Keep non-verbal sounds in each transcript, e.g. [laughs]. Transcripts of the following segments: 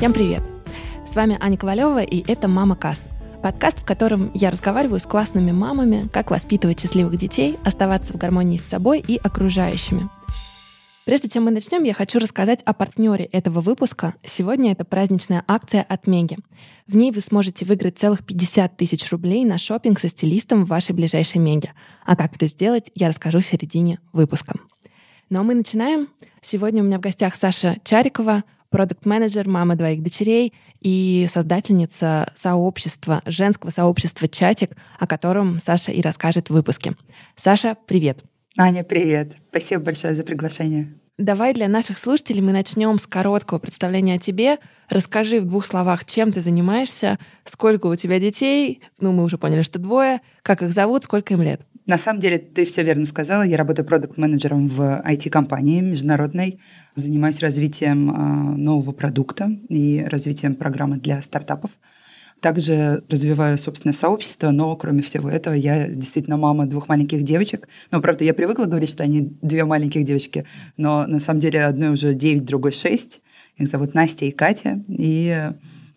Всем привет! С вами Аня Ковалева, и это «Мама Каст». Подкаст, в котором я разговариваю с классными мамами, как воспитывать счастливых детей, оставаться в гармонии с собой и окружающими. Прежде чем мы начнем, я хочу рассказать о партнере этого выпуска. Сегодня это праздничная акция от Меги. В ней вы сможете выиграть целых 50 тысяч рублей на шопинг со стилистом в вашей ближайшей Меге. А как это сделать, я расскажу в середине выпуска. Ну а мы начинаем. Сегодня у меня в гостях Саша Чарикова, продукт-менеджер, мама двоих дочерей и создательница сообщества, женского сообщества «Чатик», о котором Саша и расскажет в выпуске. Саша, привет! Аня, привет! Спасибо большое за приглашение. Давай для наших слушателей мы начнем с короткого представления о тебе. Расскажи в двух словах, чем ты занимаешься, сколько у тебя детей, ну, мы уже поняли, что двое, как их зовут, сколько им лет. На самом деле, ты все верно сказала. Я работаю продукт-менеджером в IT-компании международной. Занимаюсь развитием а, нового продукта и развитием программы для стартапов. Также развиваю собственное сообщество, но кроме всего этого я действительно мама двух маленьких девочек. Ну, правда, я привыкла говорить, что они две маленьких девочки, но на самом деле одной уже 9, другой 6. Их зовут Настя и Катя. И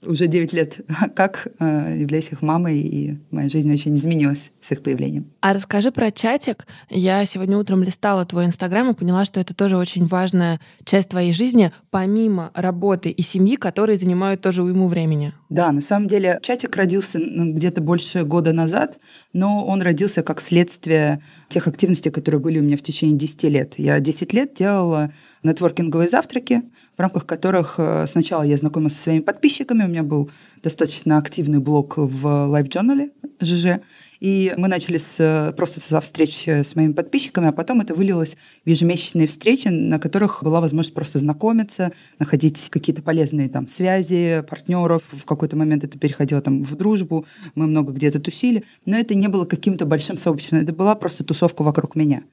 уже 9 лет, [laughs] как э, являюсь их мамой, и моя жизнь очень изменилась с их появлением. А расскажи про чатик. Я сегодня утром листала твой инстаграм и поняла, что это тоже очень важная часть твоей жизни, помимо работы и семьи, которые занимают тоже уйму времени. Да, на самом деле чатик родился ну, где-то больше года назад, но он родился как следствие тех активностей, которые были у меня в течение 10 лет. Я 10 лет делала нетворкинговые завтраки, в рамках которых э, сначала я знакомилась со своими подписчиками, у меня был достаточно активный блог в Live Journal ЖЖ, и мы начали с, просто со встреч с моими подписчиками, а потом это вылилось в ежемесячные встречи, на которых была возможность просто знакомиться, находить какие-то полезные там связи, партнеров. В какой-то момент это переходило там в дружбу, мы много где-то тусили, но это не было каким-то большим сообществом, это была просто тусовка вокруг меня.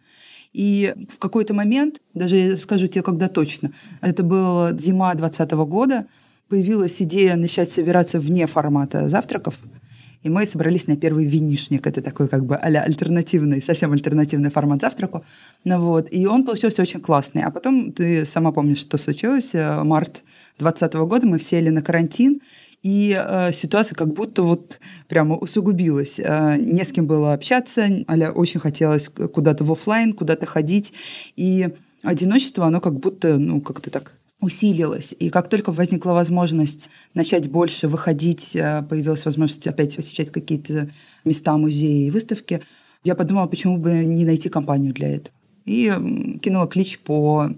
И в какой-то момент, даже скажу тебе, когда точно, это была зима 2020 года, появилась идея начать собираться вне формата завтраков. И мы собрались на первый винишник. Это такой как бы а альтернативный, совсем альтернативный формат завтраку. Ну, вот. И он получился очень классный. А потом, ты сама помнишь, что случилось. Э, март 2020 года мы все сели на карантин, и э, ситуация как будто вот прямо усугубилась. Э, не с кем было общаться, аля очень хотелось куда-то в офлайн, куда-то ходить, и одиночество, оно как будто, ну, как-то так усилилось. И как только возникла возможность начать больше выходить, э, появилась возможность опять посещать какие-то места, музеи и выставки, я подумала, почему бы не найти компанию для этого. И кинула клич по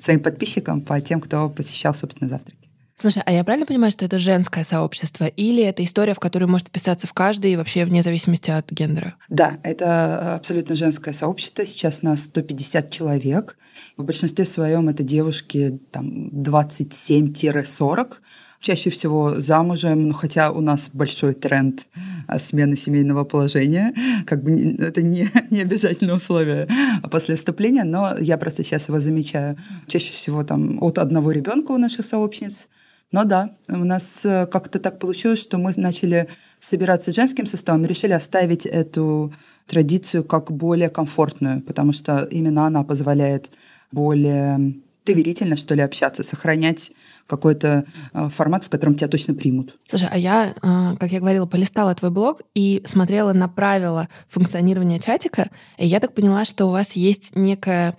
своим подписчикам, по тем, кто посещал, собственно, завтраки. Слушай, а я правильно понимаю, что это женское сообщество? Или это история, в которую может писаться в каждый, вообще вне зависимости от гендера? Да, это абсолютно женское сообщество. Сейчас нас 150 человек. В большинстве своем это девушки там, 27-40 чаще всего замужем, ну, хотя у нас большой тренд а, смены семейного положения, как бы это не, [laughs] не обязательное условие после вступления, но я просто сейчас его замечаю. Чаще всего там от одного ребенка у наших сообщниц, но да, у нас э, как-то так получилось, что мы начали собираться женским составом и решили оставить эту традицию как более комфортную, потому что именно она позволяет более доверительно, что ли, общаться, сохранять какой-то э, формат, в котором тебя точно примут. Слушай, а я, э, как я говорила, полистала твой блог и смотрела на правила функционирования чатика, и я так поняла, что у вас есть некое,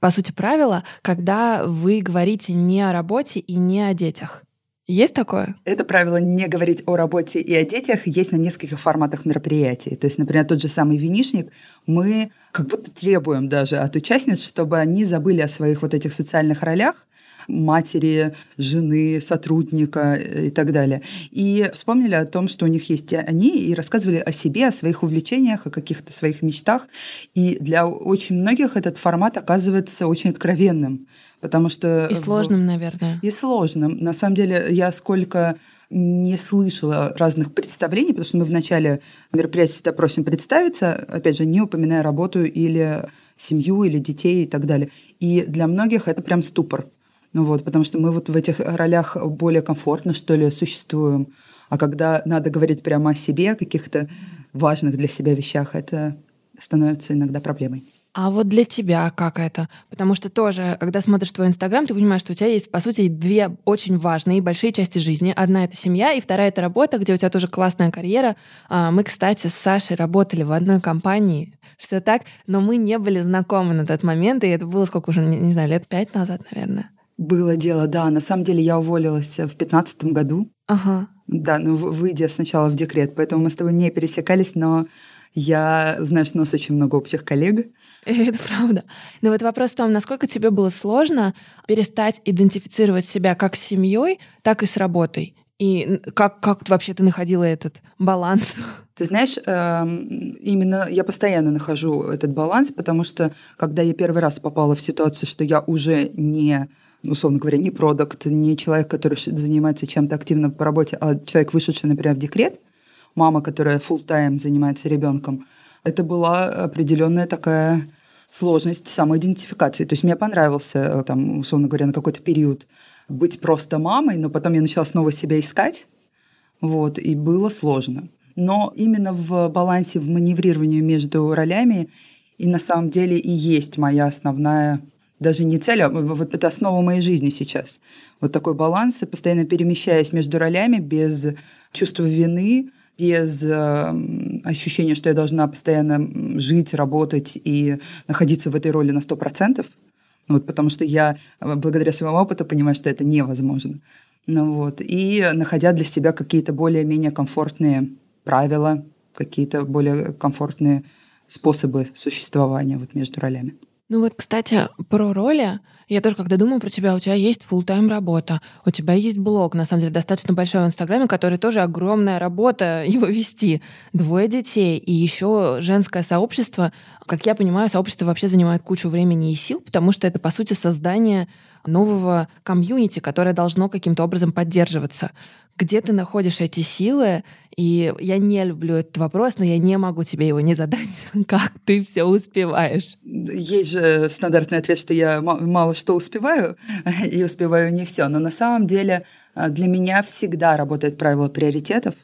по сути, правило, когда вы говорите не о работе и не о детях. Есть такое? Это правило не говорить о работе и о детях есть на нескольких форматах мероприятий. То есть, например, тот же самый винишник, мы как будто требуем даже от участниц, чтобы они забыли о своих вот этих социальных ролях, матери, жены, сотрудника э, и так далее. И вспомнили о том, что у них есть они, и рассказывали о себе, о своих увлечениях, о каких-то своих мечтах. И для очень многих этот формат оказывается очень откровенным. Потому что... И сложным, наверное. И сложным. На самом деле, я сколько не слышала разных представлений, потому что мы в начале мероприятия всегда просим представиться, опять же, не упоминая работу или семью, или детей и так далее. И для многих это прям ступор. Ну вот, потому что мы вот в этих ролях более комфортно, что ли, существуем. А когда надо говорить прямо о себе, о каких-то важных для себя вещах, это становится иногда проблемой. А вот для тебя как это? Потому что тоже, когда смотришь твой Инстаграм, ты понимаешь, что у тебя есть, по сути, две очень важные и большие части жизни. Одна — это семья, и вторая — это работа, где у тебя тоже классная карьера. А, мы, кстати, с Сашей работали в одной компании, все так, но мы не были знакомы на тот момент, и это было сколько уже, не, не знаю, лет пять назад, наверное. Было дело, да. На самом деле я уволилась в пятнадцатом году. Ага. Да, ну, выйдя сначала в декрет, поэтому мы с тобой не пересекались, но я, знаешь, у нас очень много общих коллег. [laughs] Это правда. Но вот вопрос в том, насколько тебе было сложно перестать идентифицировать себя как с семьей, так и с работой. И как, как вообще ты находила этот баланс? [laughs] Ты знаешь, эм, именно я постоянно нахожу этот баланс, потому что когда я первый раз попала в ситуацию, что я уже не условно говоря, не продукт, не человек, который занимается чем-то активно по работе, а человек, вышедший, например, в декрет, мама, которая full тайм занимается ребенком, это была определенная такая сложность самоидентификации. То есть мне понравился, э, там, условно говоря, на какой-то период быть просто мамой, но потом я начала снова себя искать, вот, и было сложно. Но именно в балансе, в маневрировании между ролями и на самом деле и есть моя основная даже не цель, а вот это основа моей жизни сейчас. Вот такой баланс, постоянно перемещаясь между ролями без чувства вины, без э, ощущения, что я должна постоянно жить, работать и находиться в этой роли на 100%. Вот, потому что я э, благодаря своему опыту понимаю, что это невозможно. Ну, вот, и находя для себя какие-то более-менее комфортные правила, какие-то более комфортные способы существования вот между ролями. Ну вот, кстати, про роли. Я тоже, когда думаю про тебя, у тебя есть full тайм работа, у тебя есть блог, на самом деле, достаточно большой в Инстаграме, который тоже огромная работа [laughs] его вести. Двое детей и еще женское сообщество. Как я понимаю, сообщество вообще занимает кучу времени и сил, потому что это, по сути, создание нового комьюнити, которое должно каким-то образом поддерживаться где ты находишь эти силы? И я не люблю этот вопрос, но я не могу тебе его не задать. [laughs] Как ты все успеваешь? Есть же стандартный ответ, что я мало что успеваю [laughs] и успеваю не все. Но на самом деле а, для меня всегда работает правило приоритетов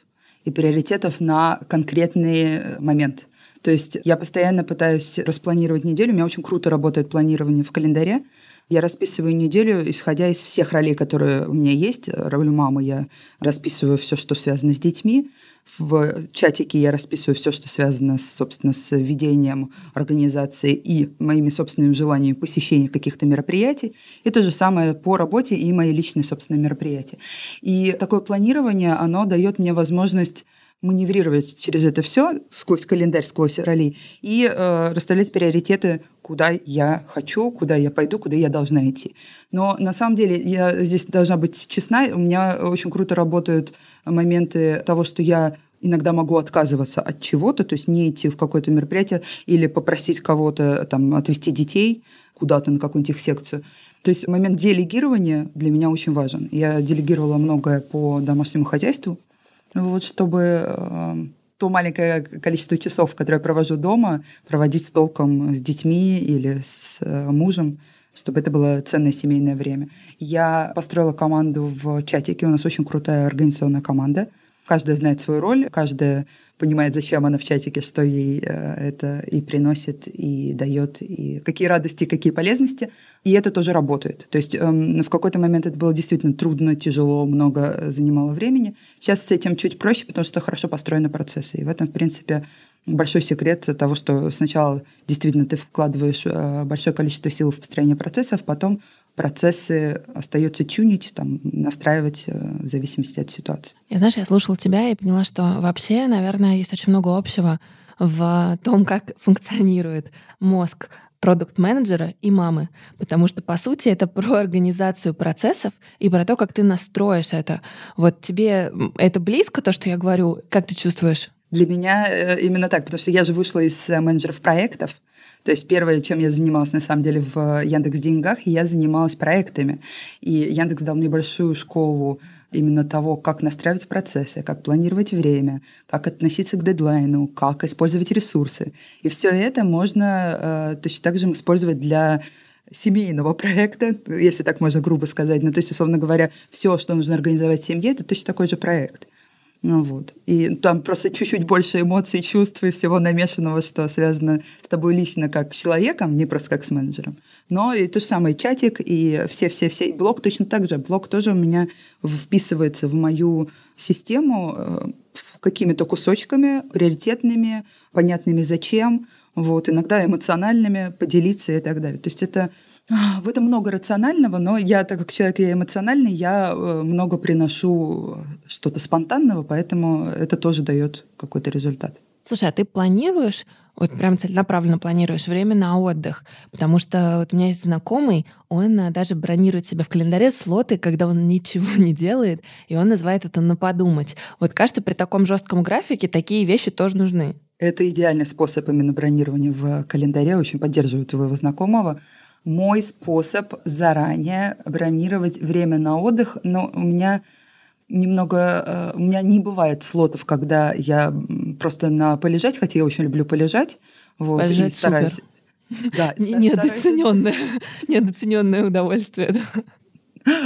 и приоритетов на конкретный момент. То есть я постоянно пытаюсь распланировать неделю. У меня очень круто работает планирование в календаре. Я расписываю неделю, исходя из всех ролей, которые у меня есть. Роль мамы я расписываю все, что связано с детьми. В чатике я расписываю все, что связано, собственно, с ведением организации и моими собственными желаниями посещения каких-то мероприятий. И то же самое по работе и мои личные собственные мероприятия. И такое планирование, оно дает мне возможность маневрировать через это все сквозь календарь, сквозь роли и э, расставлять приоритеты, куда я хочу, куда я пойду, куда я должна идти. Но на самом деле я здесь должна быть честна. У меня очень круто работают моменты того, что я иногда могу отказываться от чего-то, то есть не идти в какое-то мероприятие или попросить кого-то там отвезти детей куда-то на какую-нибудь их секцию. То есть момент делегирования для меня очень важен. Я делегировала многое по домашнему хозяйству, вот, чтобы эм, то маленькое количество часов, которые я провожу дома, проводить с толком с детьми или с э, мужем, чтобы это было ценное семейное время. Я построила команду в чатике. У нас очень крутая организационная команда. Каждая знает свою роль, каждая понимает, зачем она в чатике, что ей э, это и приносит, и дает, и какие радости, какие полезности. И это тоже работает. То есть эм, в какой-то момент это было действительно трудно, тяжело, много занимало времени. Сейчас с этим чуть проще, потому что хорошо построены процессы. И в этом, в принципе, большой секрет того, что сначала действительно ты вкладываешь э, большое количество сил в построение процессов, потом процессы остается тюнить, там, настраивать э, в зависимости от ситуации. Я, знаешь, я слушала тебя и поняла, что вообще, наверное, есть очень много общего в том, как функционирует мозг продукт-менеджера и мамы, потому что, по сути, это про организацию процессов и про то, как ты настроишь это. Вот тебе это близко, то, что я говорю? Как ты чувствуешь? Для меня э, именно так, потому что я же вышла из э, менеджеров проектов, то есть первое, чем я занималась на самом деле в Яндекс Деньгах, я занималась проектами. И Яндекс дал мне большую школу именно того, как настраивать процессы, как планировать время, как относиться к дедлайну, как использовать ресурсы. И все это можно э, точно так же использовать для семейного [laughs] проекта, если так можно грубо сказать. Ну, то есть, условно говоря, все, что нужно организовать в семье, это точно такой же проект. Ну, вот. И там просто чуть-чуть больше эмоций, чувств и всего намешанного, что связано с тобой лично как с человеком, не просто как с менеджером. Но и то же самое чатик, и все-все-все. Блог точно так же. Блог тоже у меня вписывается в мою систему э, какими-то кусочками, приоритетными, понятными зачем, вот, иногда эмоциональными, поделиться и так далее. То есть это в этом много рационального, но я, так как человек я эмоциональный, я э, много приношу что-то спонтанного, поэтому это тоже дает какой-то результат. Слушай, а ты планируешь, вот прям целенаправленно планируешь время на отдых? Потому что вот у меня есть знакомый, он э, даже бронирует себе в календаре слоты, когда он ничего не делает, и он называет это «на подумать». Вот кажется, при таком жестком графике такие вещи тоже нужны. Это идеальный способ именно бронирования в календаре. Очень поддерживаю твоего знакомого мой способ заранее бронировать время на отдых, но у меня немного... Э, у меня не бывает слотов, когда я просто на полежать, хотя я очень люблю полежать. Вот, полежать стараюсь... Супер. Да, [laughs] недооцененное, недооцененное [laughs] удовольствие.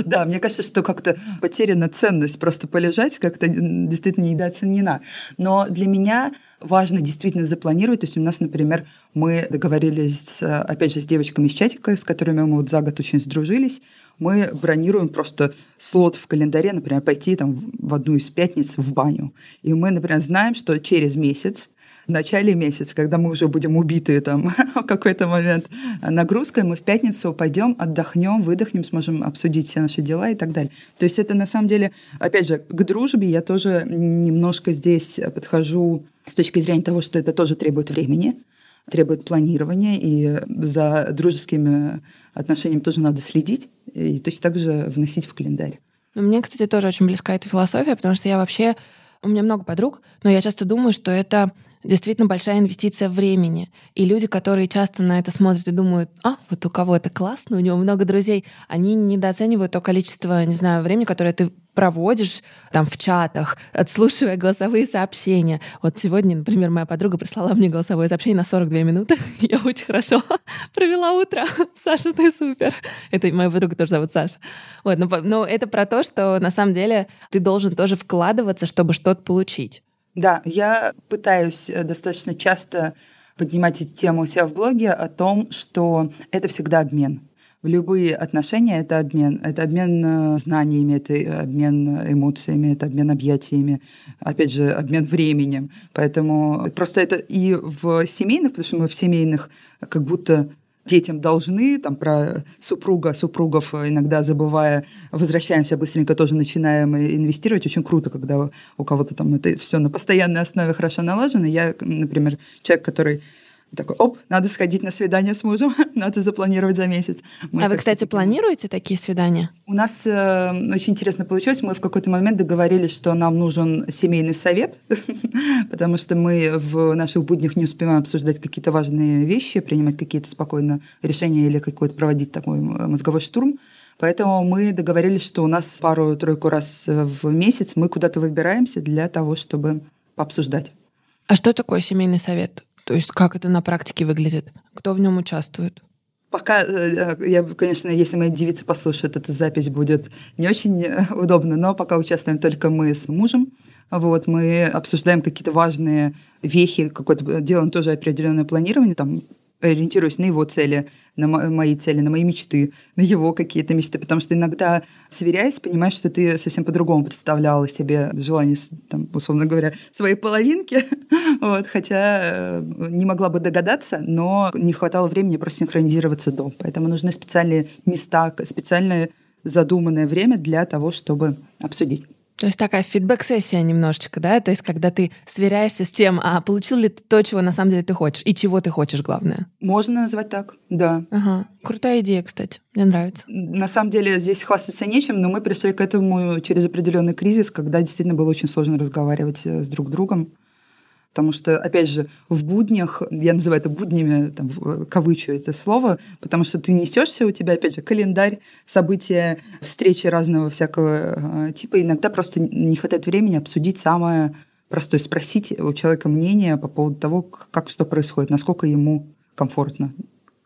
Да, мне кажется, что как-то потеряна ценность просто полежать, как-то действительно недооценена. Но для меня важно действительно запланировать. То есть у нас, например, мы договорились, опять же, с девочками из чатика, с которыми мы вот за год очень сдружились. Мы бронируем просто слот в календаре, например, пойти там в одну из пятниц в баню. И мы, например, знаем, что через месяц в начале месяца, когда мы уже будем убиты там [laughs] в какой-то момент нагрузкой, мы в пятницу пойдем, отдохнем, выдохнем, сможем обсудить все наши дела и так далее. То есть это на самом деле, опять же, к дружбе я тоже немножко здесь подхожу с точки зрения того, что это тоже требует времени, требует планирования, и за дружескими отношениями тоже надо следить, и точно так же вносить в календарь. Ну, мне, кстати, тоже очень близка эта философия, потому что я вообще... У меня много подруг, но я часто думаю, что это действительно большая инвестиция времени. И люди, которые часто на это смотрят и думают, а, вот у кого это классно, у него много друзей, они недооценивают то количество, не знаю, времени, которое ты проводишь там в чатах, отслушивая голосовые сообщения. Вот сегодня, например, моя подруга прислала мне голосовое сообщение на 42 минуты. [laughs] Я очень хорошо [laughs] провела утро. [laughs] Саша, ты супер. Это моя подруга тоже зовут Саша. Вот, но, но это про то, что на самом деле ты должен тоже вкладываться, чтобы что-то получить. Да, я пытаюсь э, достаточно часто поднимать эту тему у себя в блоге о том, что это всегда обмен. В любые отношения это обмен. Это обмен э, знаниями, это обмен эмоциями, это обмен объятиями, опять же, обмен временем. Поэтому просто это и в семейных, потому что мы в семейных как будто детям должны, там про супруга, супругов иногда забывая, возвращаемся быстренько, тоже начинаем инвестировать. Очень круто, когда у кого-то там это все на постоянной основе хорошо налажено. Я, например, человек, который такой, оп, надо сходить на свидание с мужем, [laughs] надо запланировать за месяц. Мы а вы, кстати, планируете такие свидания? У нас э, очень интересно получилось. Мы в какой-то момент договорились, что нам нужен семейный совет, [laughs] потому что мы в наших буднях не успеваем обсуждать какие-то важные вещи, принимать какие-то спокойно решения или какой-то проводить такой мозговой штурм. Поэтому мы договорились, что у нас пару-тройку раз в месяц мы куда-то выбираемся для того, чтобы пообсуждать. А что такое семейный совет? То есть как это на практике выглядит? Кто в нем участвует? Пока, э, я, конечно, если мои девицы послушают, эта запись будет не очень э, удобно, но пока участвуем только мы с мужем. Вот, мы обсуждаем какие-то важные вехи, какое-то делаем тоже определенное планирование, там ориентируюсь на его цели, на мои цели, на мои мечты, на его какие-то мечты, потому что иногда, сверяясь, понимаешь, что ты совсем по-другому представляла себе желание, там, условно говоря, своей половинки, [laughs] вот, хотя э, не могла бы догадаться, но не хватало времени просто синхронизироваться до. Поэтому нужны специальные места, специальное задуманное время для того, чтобы обсудить. То есть такая фидбэк-сессия немножечко, да? То есть когда ты сверяешься с тем, а получил ли ты то, чего на самом деле ты хочешь, и чего ты хочешь, главное. Можно назвать так, да. Ага. Крутая идея, кстати. Мне нравится. На самом деле здесь хвастаться нечем, но мы пришли к этому через определенный кризис, когда действительно было очень сложно разговаривать э, с друг другом. Потому что, опять же, в буднях, я называю это буднями, там, кавычу это слово, потому что ты несешься, у тебя, опять же, календарь, события, встречи разного всякого э, типа. Иногда просто не хватает времени обсудить самое простое, спросить у человека мнение по поводу того, как что происходит, насколько ему комфортно.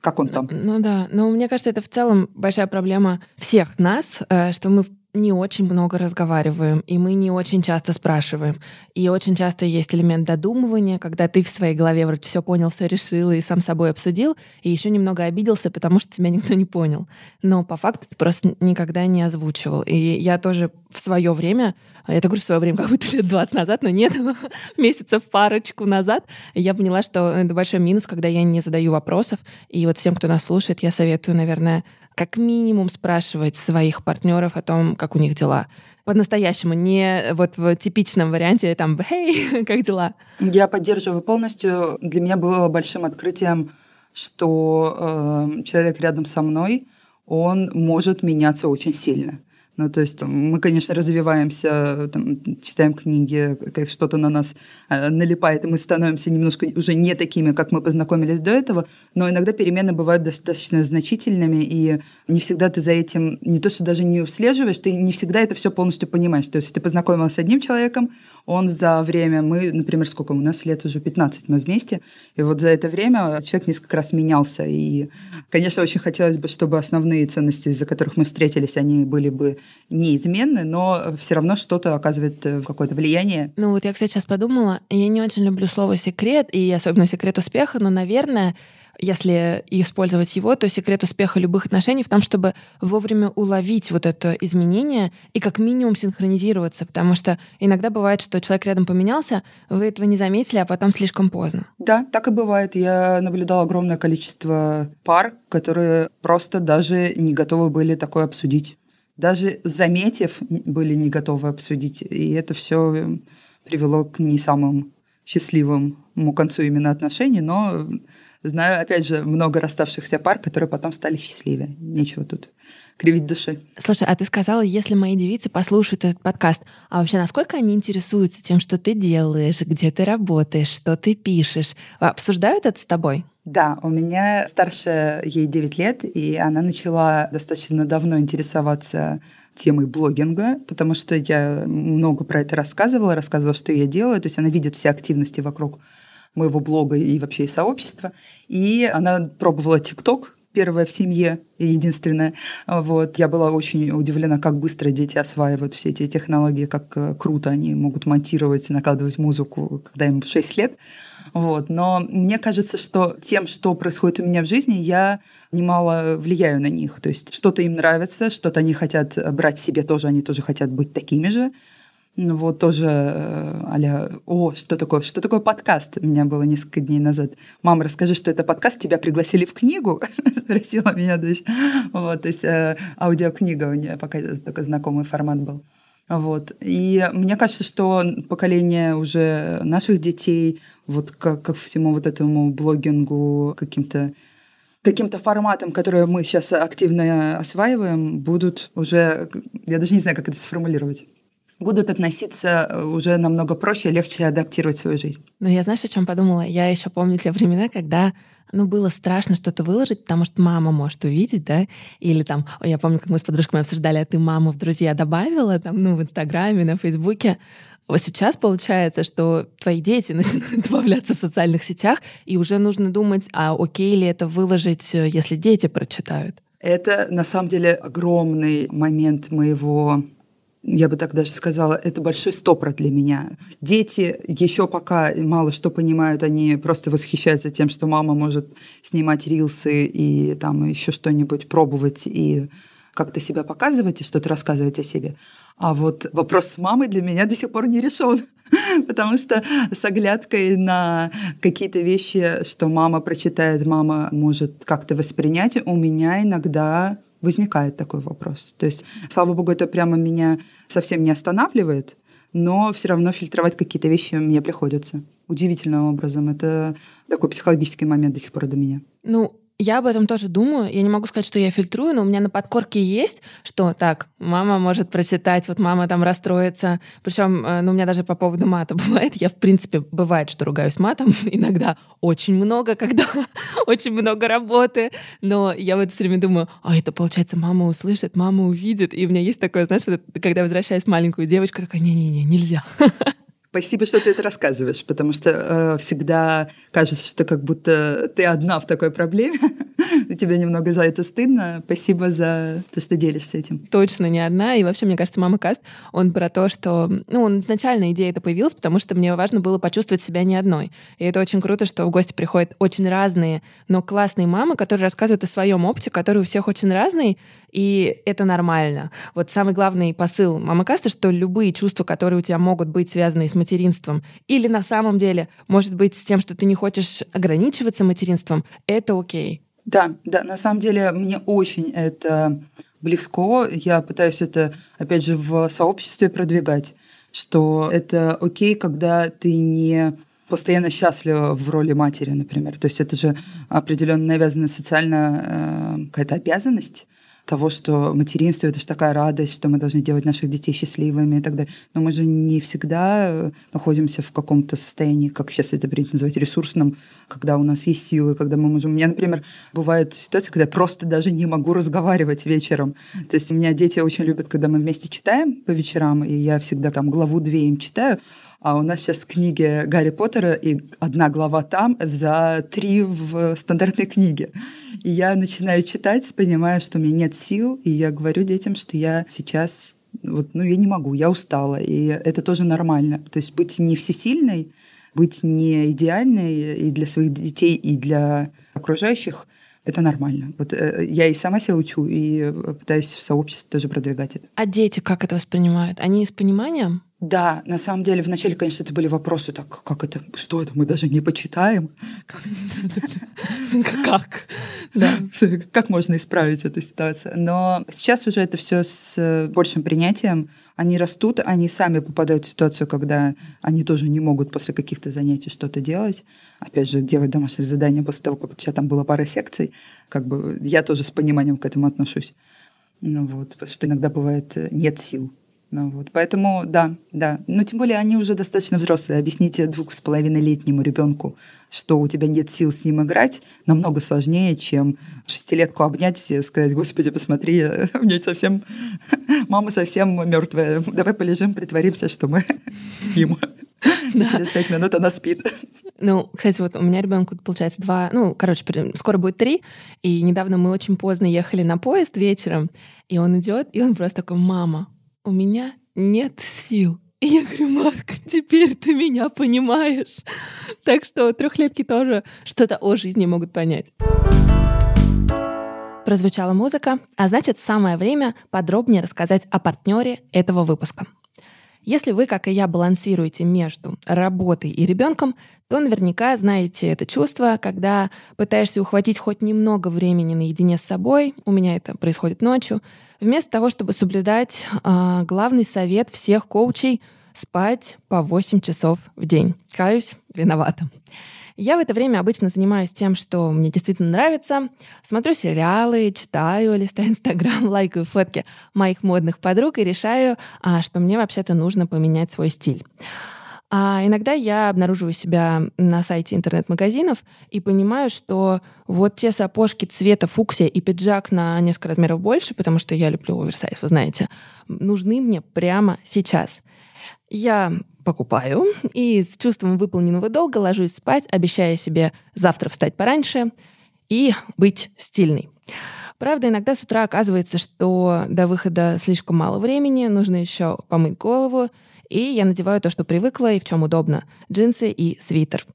Как он там? Ну да, но мне кажется, это в целом большая проблема всех нас, э, что мы не очень много разговариваем, и мы не очень часто спрашиваем. И очень часто есть элемент додумывания, когда ты в своей голове вроде все понял, все решил и сам собой обсудил, и еще немного обиделся, потому что тебя никто не понял. Но по факту ты просто никогда не озвучивал. И я тоже в свое время, я так говорю в свое время, как будто лет 20 назад, но нет, [laughs] месяцев парочку назад, я поняла, что это большой минус, когда я не задаю вопросов. И вот всем, кто нас слушает, я советую, наверное, как минимум спрашивать своих партнеров о том, как у них дела. По-настоящему, не вот в типичном варианте там «Эй, [laughs] как дела?». Я поддерживаю полностью. Для меня было большим открытием, что э, человек рядом со мной, он может меняться очень сильно. Ну, то есть мы, конечно, развиваемся, там, читаем книги, как что-то на нас э, налипает, и мы становимся немножко уже не такими, как мы познакомились до этого, но иногда перемены бывают достаточно значительными, и не всегда ты за этим не то, что даже не услеживаешь, ты не всегда это все полностью понимаешь. То есть ты познакомился с одним человеком, он за время, мы, например, сколько у нас лет уже 15 мы вместе, и вот за это время человек несколько раз менялся, и, конечно, очень хотелось бы, чтобы основные ценности, из-за которых мы встретились, они были бы неизменны, но все равно что-то оказывает э, какое-то влияние. Ну вот я, кстати, сейчас подумала, я не очень люблю слово «секрет», и особенно «секрет успеха», но, наверное, если использовать его, то секрет успеха любых отношений в том, чтобы вовремя уловить вот это изменение и как минимум синхронизироваться, потому что иногда бывает, что человек рядом поменялся, вы этого не заметили, а потом слишком поздно. Да, так и бывает. Я наблюдала огромное количество пар, которые просто даже не готовы были такое обсудить даже заметив, были не готовы обсудить. И это все привело к не самым счастливому концу именно отношений, но знаю, опять же, много расставшихся пар, которые потом стали счастливее. Нечего тут кривить души. Слушай, а ты сказала, если мои девицы послушают этот подкаст, а вообще насколько они интересуются тем, что ты делаешь, где ты работаешь, что ты пишешь? Обсуждают это с тобой? Да, у меня старшая, ей 9 лет, и она начала достаточно давно интересоваться темой блогинга, потому что я много про это рассказывала, рассказывала, что я делаю, то есть она видит все активности вокруг моего блога и вообще и сообщества. И она пробовала ТикТок, первая в семье единственная. Вот. Я была очень удивлена, как быстро дети осваивают все эти технологии, как э, круто они могут монтировать, накладывать музыку, когда им 6 лет. Вот. Но мне кажется, что тем, что происходит у меня в жизни, я немало влияю на них. То есть что-то им нравится, что-то они хотят брать себе тоже, они тоже хотят быть такими же. Ну вот тоже э, аля, о, что такое, что такое подкаст? У меня было несколько дней назад. Мама, расскажи, что это подкаст, тебя пригласили в книгу? [laughs] Спросила меня дочь. Вот, то есть э, аудиокнига у нее пока такой знакомый формат был. Вот. И мне кажется, что поколение уже наших детей, вот как, как всему вот этому блогингу, каким-то каким-то форматом, который мы сейчас активно осваиваем, будут уже, я даже не знаю, как это сформулировать будут относиться э, уже намного проще, легче адаптировать свою жизнь. Ну, я знаешь, о чем подумала? Я еще помню те времена, когда ну, было страшно что-то выложить, потому что мама может увидеть, да, или там, я помню, как мы с подружками обсуждали, а ты маму в друзья добавила, там, ну, в Инстаграме, на Фейсбуке. Вот сейчас получается, что твои дети [laughs] начинают добавляться в социальных сетях, и уже нужно думать, а окей ли это выложить, э, если дети прочитают. Это на самом деле огромный момент моего я бы так даже сказала, это большой стопор для меня. Дети еще пока мало что понимают, они просто восхищаются тем, что мама может снимать рилсы и там еще что-нибудь пробовать и как-то себя показывать и что-то рассказывать о себе. А вот вопрос с мамой для меня до сих пор не решен, [laughs] потому что с оглядкой на какие-то вещи, что мама прочитает, мама может как-то воспринять, у меня иногда возникает такой вопрос. То есть, слава богу, это прямо меня совсем не останавливает, но все равно фильтровать какие-то вещи мне приходится. Удивительным образом. Это такой психологический момент до сих пор до меня. Ну, я об этом тоже думаю. Я не могу сказать, что я фильтрую, но у меня на подкорке есть, что так, мама может прочитать, вот мама там расстроится. Причем, э, ну, у меня даже по поводу мата [laughs] бывает. Я, в принципе, бывает, что ругаюсь матом. [laughs] Иногда очень много, когда [laughs] очень много работы. Но я вот все время думаю, а это, получается, мама услышит, мама увидит. И у меня есть такое, знаешь, когда возвращаюсь маленькую девочку, такая, не-не-не, нельзя. Спасибо, что ты это рассказываешь, потому что э, всегда кажется, что как будто ты одна в такой проблеме. [laughs] Тебе немного за это стыдно. Спасибо за то, что делишься этим. Точно не одна. И вообще, мне кажется, «Мама Каст», он про то, что... Ну, он изначально идея это появилась, потому что мне важно было почувствовать себя не одной. И это очень круто, что в гости приходят очень разные, но классные мамы, которые рассказывают о своем опыте, который у всех очень разный, и это нормально. Вот самый главный посыл «Мама Каста», что любые чувства, которые у тебя могут быть связаны с материнством, или на самом деле, может быть, с тем, что ты не хочешь ограничиваться материнством, это окей. Да, да, на самом деле мне очень это близко. Я пытаюсь это, опять же, в сообществе продвигать, что это окей, когда ты не постоянно счастлива в роли матери, например. То есть это же определенно навязанная социальная э, какая-то обязанность того, что материнство — это же такая радость, что мы должны делать наших детей счастливыми и так далее. Но мы же не всегда э, находимся в каком-то состоянии, как сейчас это принято называть, ресурсном, когда у нас есть силы, когда мы можем... У меня, например, бывают ситуации, когда я просто даже не могу разговаривать вечером. То есть у меня дети очень любят, когда мы вместе читаем по вечерам, и я всегда там главу-две им читаю, а у нас сейчас книги Гарри Поттера, и одна глава там за три в стандартной книге. И я начинаю читать, понимаю, что у меня нет сил, и я говорю детям, что я сейчас вот, ну, я не могу, я устала, и это тоже нормально. То есть быть не всесильной, быть не идеальной и для своих детей, и для окружающих – это нормально. Вот э, я и сама себя учу, и пытаюсь в сообществе тоже продвигать это. А дети как это воспринимают? Они с пониманием? Да, на самом деле, вначале, конечно, это были вопросы, так, как это, что это, мы даже не почитаем. [laughs] Как? Да. Как можно исправить эту ситуацию? Но сейчас уже это все с большим принятием. Они растут, они сами попадают в ситуацию, когда они тоже не могут после каких-то занятий что-то делать. Опять же, делать домашнее задание после того, как у тебя там была пара секций. Как бы я тоже с пониманием к этому отношусь. Ну вот, потому что иногда бывает э, нет сил ну, вот. Поэтому да, да. Но тем более они уже достаточно взрослые. Объясните двух с половиной летнему ребенку, что у тебя нет сил с ним играть, намного сложнее, чем шестилетку обнять и сказать, господи, посмотри, меня [laughs] совсем, [laughs] мама совсем мертвая. Давай полежим, притворимся, что мы [laughs] спим. [laughs] Да. Через пять минут она спит. [laughs] Ну, кстати, вот у меня ребенку получается два, ну, короче, скоро будет три, и недавно мы очень поздно ехали на поезд вечером, и он идет, и он просто такой, мама, у меня нет сил. И я говорю, Марк, теперь ты меня понимаешь. Так что трехлетки тоже что-то о жизни могут понять. Прозвучала музыка, а значит самое время подробнее рассказать о партнере этого выпуска. Если вы, как и я, балансируете между работой и ребенком, то наверняка знаете это чувство, когда пытаешься ухватить хоть немного времени наедине с собой, у меня это происходит ночью, вместо того, чтобы соблюдать э, главный совет всех коучей — спать по 8 часов в день. Каюсь, виновата. Я в это время обычно занимаюсь тем, что мне действительно нравится. Смотрю сериалы, читаю, листаю Инстаграм, [laughs] лайкаю фотки моих модных подруг и решаю, а, что мне вообще-то нужно поменять свой стиль. А иногда я обнаруживаю себя на сайте интернет-магазинов и понимаю, что вот те сапожки цвета фуксия и пиджак на несколько размеров больше, потому что я люблю оверсайз, вы знаете, нужны мне прямо сейчас. Я покупаю и с чувством выполненного долга ложусь спать, обещая себе завтра встать пораньше и быть стильной. Правда, иногда с утра оказывается, что до выхода слишком мало времени, нужно еще помыть голову, и я надеваю то, что привыкла и в чем удобно — джинсы и свитер.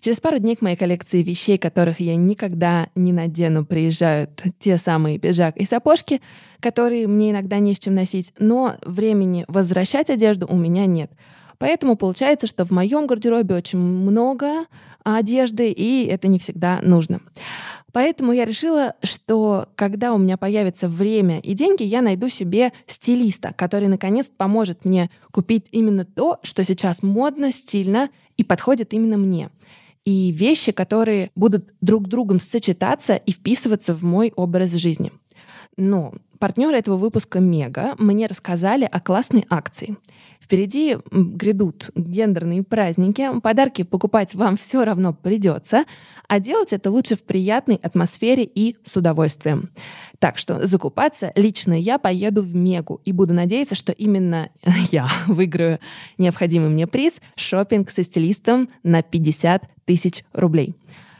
Через пару дней к моей коллекции вещей, которых я никогда не надену, приезжают те самые пиджак и сапожки, которые мне иногда не с чем носить, но времени возвращать одежду у меня нет — Поэтому получается, что в моем гардеробе очень много одежды, и это не всегда нужно. Поэтому я решила, что когда у меня появится время и деньги, я найду себе стилиста, который наконец поможет мне купить именно то, что сейчас модно, стильно и подходит именно мне. И вещи, которые будут друг другом сочетаться и вписываться в мой образ жизни. Но партнеры этого выпуска Мега мне рассказали о классной акции — Впереди грядут гендерные праздники, подарки покупать вам все равно придется, а делать это лучше в приятной атмосфере и с удовольствием. Так что закупаться лично я поеду в Мегу и буду надеяться, что именно [laughs] я выиграю необходимый мне приз — шопинг со стилистом на 50 тысяч рублей.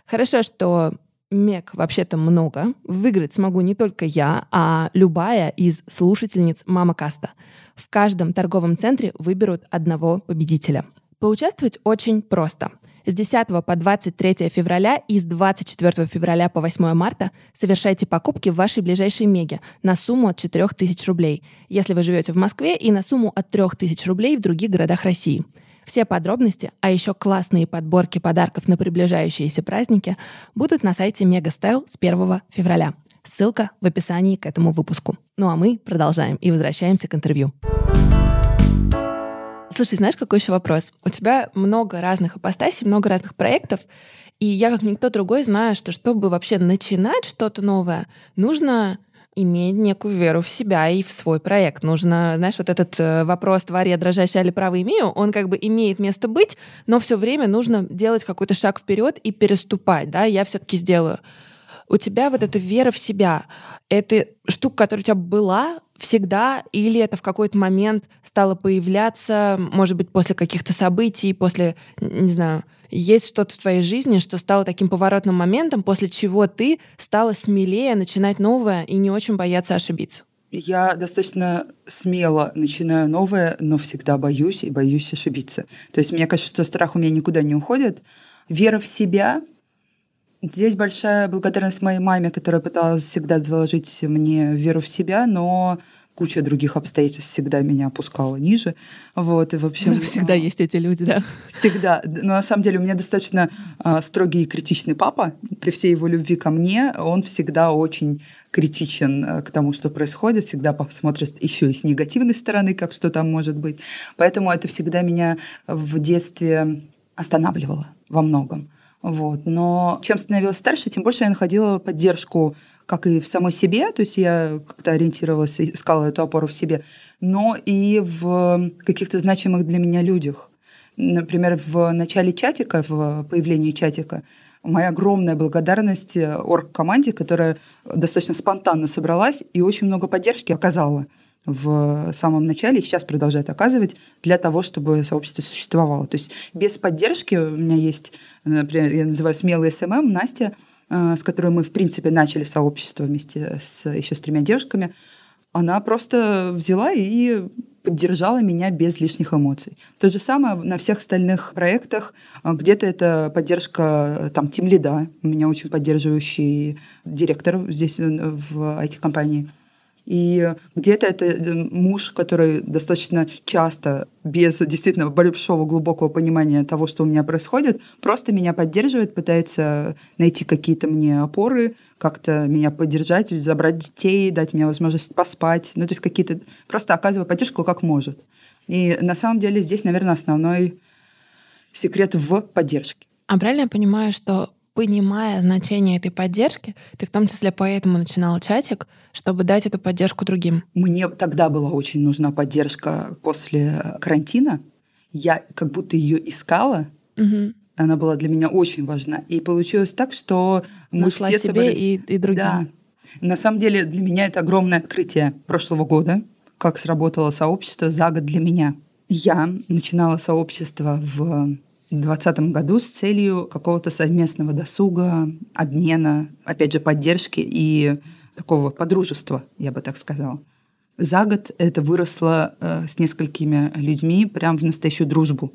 Хорошо, что Мег вообще-то много. Выиграть смогу не только я, а любая из слушательниц Мама Каста. В каждом торговом центре выберут одного победителя. Поучаствовать очень просто. С 10 по 23 февраля и с 24 февраля по 8 марта совершайте покупки в вашей ближайшей Меге на сумму от 4000 рублей, если вы живете в Москве, и на сумму от 3000 рублей в других городах России. Все подробности, а еще классные подборки подарков на приближающиеся праздники будут на сайте Мегастайл с 1 февраля. Ссылка в описании к этому выпуску. Ну а мы продолжаем и возвращаемся к интервью. Слушай, знаешь, какой еще вопрос? У тебя много разных апостасий, много разных проектов, и я, как никто другой, знаю, что чтобы вообще начинать что-то новое, нужно иметь некую веру в себя и в свой проект. Нужно, знаешь, вот этот э, вопрос «тварь я дрожащая или право имею», он как бы имеет место быть, но все время нужно делать какой-то шаг вперед и переступать, да, я все-таки сделаю. У тебя вот эта вера в себя, это штука, которая у тебя была всегда, или это в какой-то момент стало появляться, может быть, после каких-то событий, после, не знаю, есть что-то в твоей жизни, что стало таким поворотным моментом, после чего ты стала смелее начинать новое и не очень бояться ошибиться? Я достаточно смело начинаю новое, но всегда боюсь и боюсь ошибиться. То есть мне кажется, что страх у меня никуда не уходит. Вера в себя Здесь большая благодарность моей маме, которая пыталась всегда заложить мне веру в себя, но куча других обстоятельств всегда меня опускала ниже. Вот, и в общем... Ну, [laughs] всегда есть эти люди, да? Всегда. Но на самом деле у меня достаточно а, строгий и критичный папа. При всей его любви ко мне, он всегда очень критичен а, к тому, что происходит, всегда посмотрит еще и с негативной стороны, как что там может быть. Поэтому это всегда меня в детстве останавливало во многом. Вот. Но чем становилась старше, тем больше я находила поддержку как и в самой себе, то есть я как-то ориентировалась, искала эту опору в себе, но и в каких-то значимых для меня людях. Например, в начале чатика, в появлении чатика, моя огромная благодарность орг-команде, которая достаточно спонтанно собралась и очень много поддержки оказала в самом начале и сейчас продолжает оказывать для того, чтобы сообщество существовало. То есть без поддержки у меня есть, например, я называю смелый SMM, Настя, э, с которой мы, в принципе, начали сообщество вместе с еще с тремя девушками, она просто взяла и поддержала меня без лишних эмоций. То же самое на всех остальных проектах. Где-то это поддержка там тимлида, меня очень поддерживающий директор здесь э, в IT-компании. И где-то это э, муж, который достаточно часто, без действительно большого глубокого понимания того, что у меня происходит, просто меня поддерживает, пытается найти какие-то мне опоры, как-то меня поддержать, забрать детей, дать мне возможность поспать. Ну, то есть какие-то... Просто оказывая поддержку как может. И на самом деле здесь, наверное, основной секрет в поддержке. А правильно я понимаю, что понимая значение этой поддержки, ты в том числе поэтому начинал чатик, чтобы дать эту поддержку другим. Мне тогда была очень нужна поддержка после карантина. Я как будто ее искала. Угу. Она была для меня очень важна. И получилось так, что мы Нашла все себе собрались... и, и другим. Да. На самом деле для меня это огромное открытие прошлого года, как сработало сообщество за год для меня. Я начинала сообщество в 2020 году с целью какого-то совместного досуга, обмена, опять же, поддержки и такого подружества, я бы так сказала. За год это выросло э, с несколькими людьми прям в настоящую дружбу.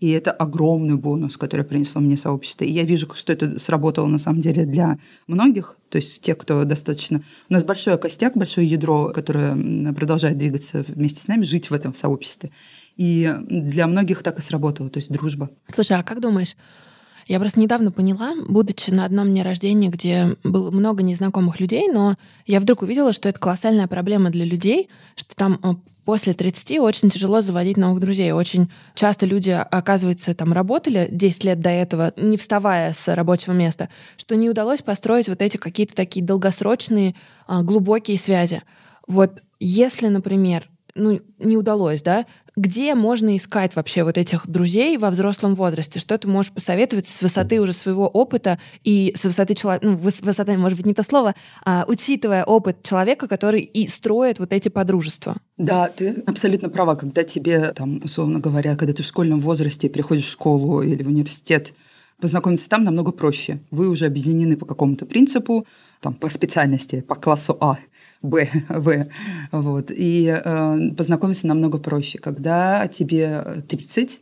И это огромный бонус, который принесло мне сообщество. И я вижу, что это сработало на самом деле для многих, то есть те, кто достаточно... У нас большой костяк, большое ядро, которое продолжает двигаться вместе с нами, жить в этом сообществе. И для многих так и сработало, то есть дружба. Слушай, а как думаешь, я просто недавно поняла, будучи на одном дне рождения, где было много незнакомых людей, но я вдруг увидела, что это колоссальная проблема для людей, что там э, после 30 очень тяжело заводить новых друзей. Очень часто люди, оказывается, там работали 10 лет до этого, не вставая с рабочего места, что не удалось построить вот эти какие-то такие долгосрочные, а, глубокие связи. Вот если, например, ну, не удалось, да, где можно искать вообще вот этих друзей во взрослом возрасте? Что ты можешь посоветовать с высоты уже своего опыта и с высоты человека, ну, высота, может быть, не то слово, а учитывая опыт человека, который и строит вот эти подружества? Да, ты абсолютно права. Когда тебе, там, условно говоря, когда ты в школьном возрасте приходишь в школу или в университет, познакомиться там намного проще. Вы уже объединены по какому-то принципу, там, по специальности, по классу А, Б, В. Вот. И э, познакомиться намного проще. Когда тебе 30,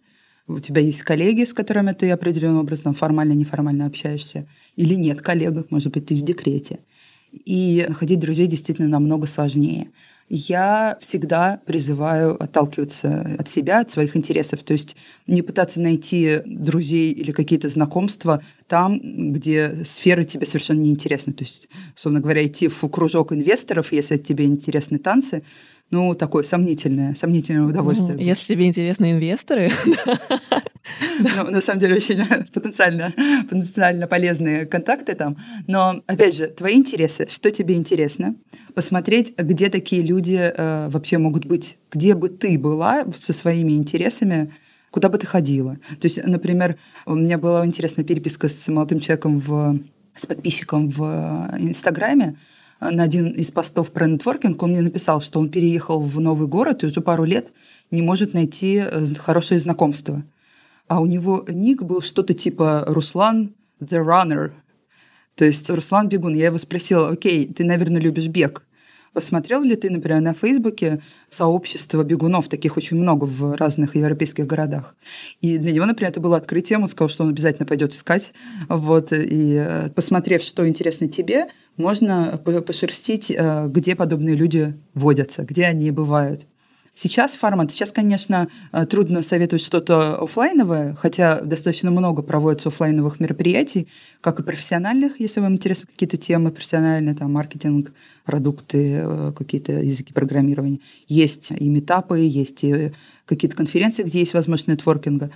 у тебя есть коллеги, с которыми ты определенным образом формально, неформально общаешься, или нет коллег, может быть, ты в декрете. И находить друзей действительно намного сложнее я всегда призываю отталкиваться от себя, от своих интересов. То есть не пытаться найти друзей или какие-то знакомства там, где сферы тебе совершенно неинтересны. То есть, условно говоря, идти в кружок инвесторов, если тебе интересны танцы, ну, такое сомнительное, сомнительное удовольствие. Если тебе интересны инвесторы. [laughs] Ну, на самом деле, очень [laughs] потенциально, потенциально полезные контакты там. Но, опять же, твои интересы, что тебе интересно, посмотреть, где такие люди э, вообще могут быть, где бы ты была со своими интересами, куда бы ты ходила. То есть, например, у меня была интересная переписка с молодым человеком, в, с подписчиком в Инстаграме, на один из постов про нетворкинг он мне написал, что он переехал в новый город и уже пару лет не может найти э, хорошее знакомство. А у него ник был что-то типа «Руслан the runner». То есть Руслан Бегун. Я его спросила, окей, ты, наверное, любишь бег. Посмотрел ли ты, например, на Фейсбуке сообщество бегунов, таких очень много в разных европейских городах? И для него, например, это было открытием, он сказал, что он обязательно пойдет искать. Вот, и э, посмотрев, что интересно тебе, можно пошерстить, э, где подобные люди водятся, где они бывают. Сейчас формат, сейчас, конечно, э, трудно советовать что-то офлайновое, хотя достаточно много проводится офлайновых мероприятий, как и профессиональных, если вам интересны какие-то темы профессиональные, там, маркетинг, продукты, э, какие-то языки программирования. Есть и метапы, есть и какие-то конференции, где есть возможность нетворкинга.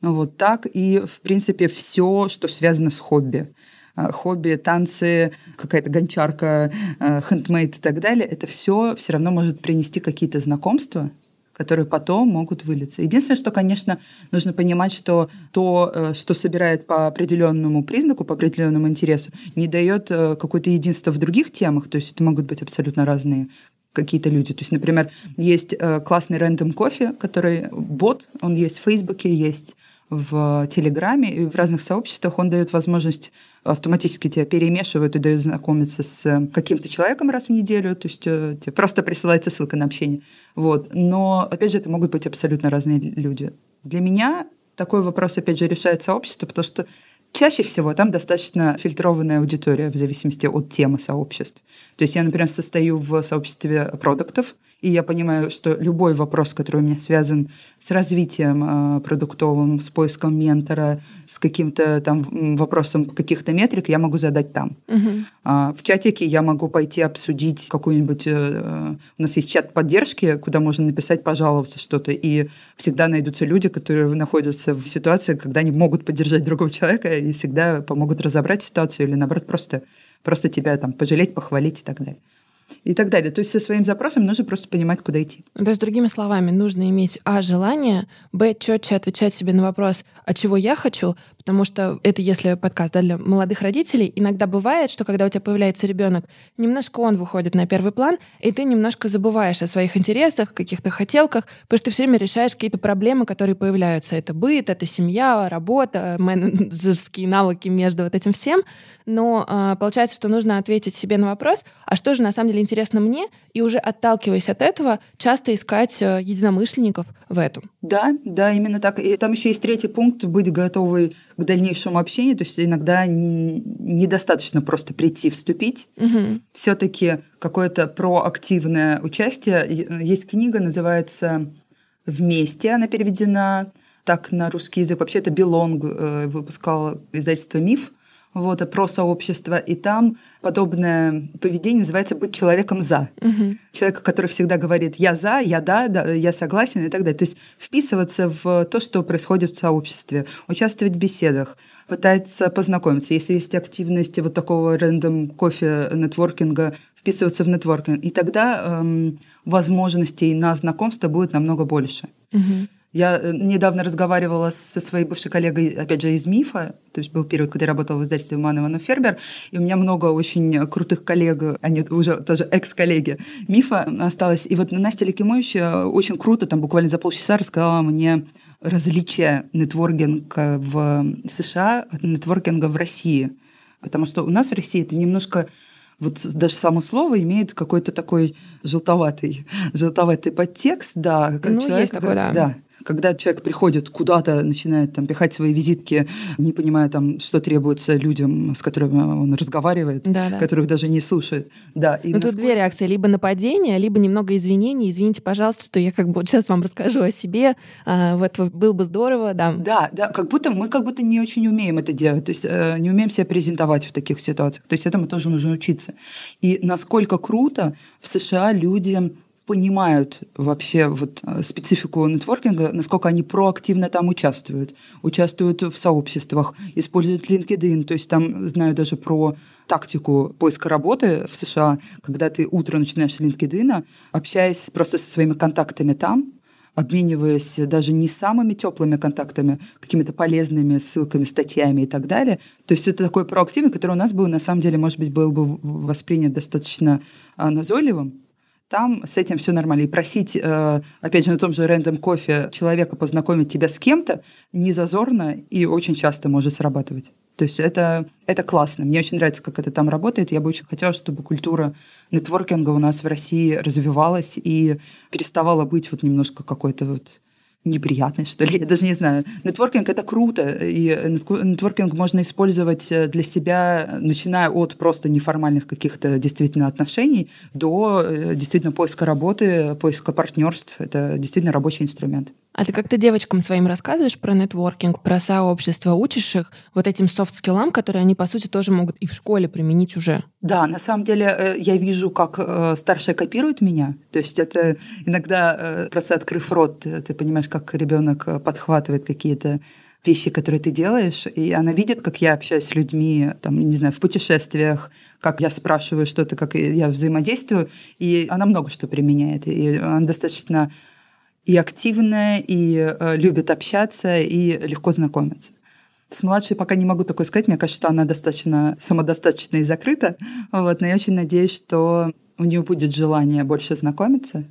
Вот так и, в принципе, все, что связано с хобби. Э, хобби, танцы, какая-то гончарка, э, хендмейд и так далее, это все все равно может принести какие-то знакомства, которые потом могут вылиться. Единственное, что, конечно, нужно понимать, что то, э, что собирает по определенному признаку, по определенному интересу, не дает какое-то единство в других темах, то есть это могут быть абсолютно разные какие-то люди. То есть, например, есть классный рандом кофе, который бот, он есть в Фейсбуке, есть в Телеграме и в разных сообществах, он дает возможность автоматически тебя перемешивают и дают знакомиться с каким-то человеком раз в неделю, то есть э, тебе просто присылается ссылка на общение. Вот. Но, опять же, это могут быть абсолютно разные люди. Для меня такой вопрос, опять же, решает сообщество, потому что чаще всего там достаточно фильтрованная аудитория в зависимости от темы сообществ. То есть я, например, состою в сообществе продуктов, и я понимаю, что любой вопрос, который у меня связан с развитием э, продуктовым, с поиском ментора, с каким-то там вопросом каких-то метрик, я могу задать там. Угу. В чатике я могу пойти обсудить какую-нибудь... Э, у нас есть чат поддержки, куда можно написать, пожаловаться что-то, и всегда найдутся люди, которые находятся в ситуации, когда они могут поддержать другого человека и всегда помогут разобрать ситуацию или, наоборот, просто, просто тебя там пожалеть, похвалить и так далее и так далее. То есть со своим запросом нужно просто понимать, куда идти. То есть, другими словами, нужно иметь, а, желание, б, четче отвечать себе на вопрос, а чего я хочу, потому что это если подкаст да, для молодых родителей, иногда бывает, что когда у тебя появляется ребенок, немножко он выходит на первый план, и ты немножко забываешь о своих интересах, каких-то хотелках, потому что ты все время решаешь какие-то проблемы, которые появляются. Это быт, это семья, работа, менеджерские навыки между вот этим всем. Но э, получается, что нужно ответить себе на вопрос, а что же на самом деле интересно мне, и уже отталкиваясь от этого, часто искать э, единомышленников в этом. Да, да, именно так. И там еще есть третий пункт – быть готовой к дальнейшему общению. То есть иногда недостаточно просто прийти, вступить. Угу. Все-таки какое-то проактивное участие. Есть книга, называется «Вместе», она переведена так на русский язык. Вообще это Белонг э, выпускал издательство «Миф» вот, про сообщество, и там подобное поведение называется «быть человеком за». Угу. Человек, который всегда говорит «я за», «я да», да, «я согласен» и так далее. То есть вписываться в то, что происходит в сообществе, участвовать в беседах, пытаться познакомиться. Если есть активности вот такого рандом кофе нетворкинга, вписываться в нетворкинг, и тогда эм, возможностей на знакомство будет намного больше. Угу. Я э, недавно разговаривала со своей бывшей коллегой, опять же, из МИФа, то есть был период, когда я работала в издательстве Ман Иванов Фербер, и у меня много очень крутых коллег, они уже тоже экс-коллеги МИФа осталось. И вот Настя Ликимович очень круто, там буквально за полчаса рассказала мне различие нетворкинга в США от нетворкинга в России. Потому что у нас в России это немножко вот даже само слово имеет какой-то такой желтоватый, желтоватый подтекст, да. Ну, человек, есть такой, да. Да, когда человек приходит куда-то, начинает там пихать свои визитки, не понимая там, что требуется людям, с которыми он разговаривает, да, да. которых даже не слушает. Да, и ну, насколько... тут две реакции. Либо нападение, либо немного извинений. Извините, пожалуйста, что я как бы вот сейчас вам расскажу о себе. А, вот было бы здорово, да. Да, да, как будто мы как будто не очень умеем это делать. То есть э, не умеем себя презентовать в таких ситуациях. То есть этому тоже нужно учиться. И насколько круто в США люди понимают вообще вот э, специфику нетворкинга, насколько они проактивно там участвуют, участвуют в сообществах, используют LinkedIn, то есть там знаю даже про тактику поиска работы в США, когда ты утро начинаешь с LinkedIn, общаясь просто со своими контактами там, обмениваясь даже не самыми теплыми контактами, какими-то полезными ссылками, статьями и так далее. То есть это такой проактивный, который у нас был, на самом деле, может быть, был бы воспринят достаточно а, назойливым, там с этим все нормально. И просить, э, опять же, на том же рандом кофе человека познакомить тебя с кем-то не зазорно и очень часто может срабатывать. То есть это, это классно. Мне очень нравится, как это там работает. Я бы очень хотела, чтобы культура нетворкинга у нас в России развивалась и переставала быть вот немножко какой-то вот неприятный, что ли, я даже не знаю. Нетворкинг — это круто, и нетворкинг можно использовать э, для себя, начиная от просто неформальных каких-то действительно отношений до э, действительно поиска работы, поиска партнерств. Это действительно рабочий инструмент. А ты как-то девочкам своим рассказываешь про нетворкинг, про сообщество, учишь их вот этим софт-скиллам, которые они, по сути, тоже могут и в школе применить уже? Да, на самом деле э, я вижу, как э, старшая копирует меня. То есть это иногда, э, просто открыв рот, ты понимаешь, как ребенок подхватывает какие-то вещи, которые ты делаешь, и она видит, как я общаюсь с людьми, там, не знаю, в путешествиях, как я спрашиваю что-то, как я взаимодействую, и она много что применяет, и она достаточно и активная, и э, любит общаться, и легко знакомиться. С младшей пока не могу такое сказать. Мне кажется, что она достаточно самодостаточна и закрыта. Вот, но я очень надеюсь, что у нее будет желание больше знакомиться.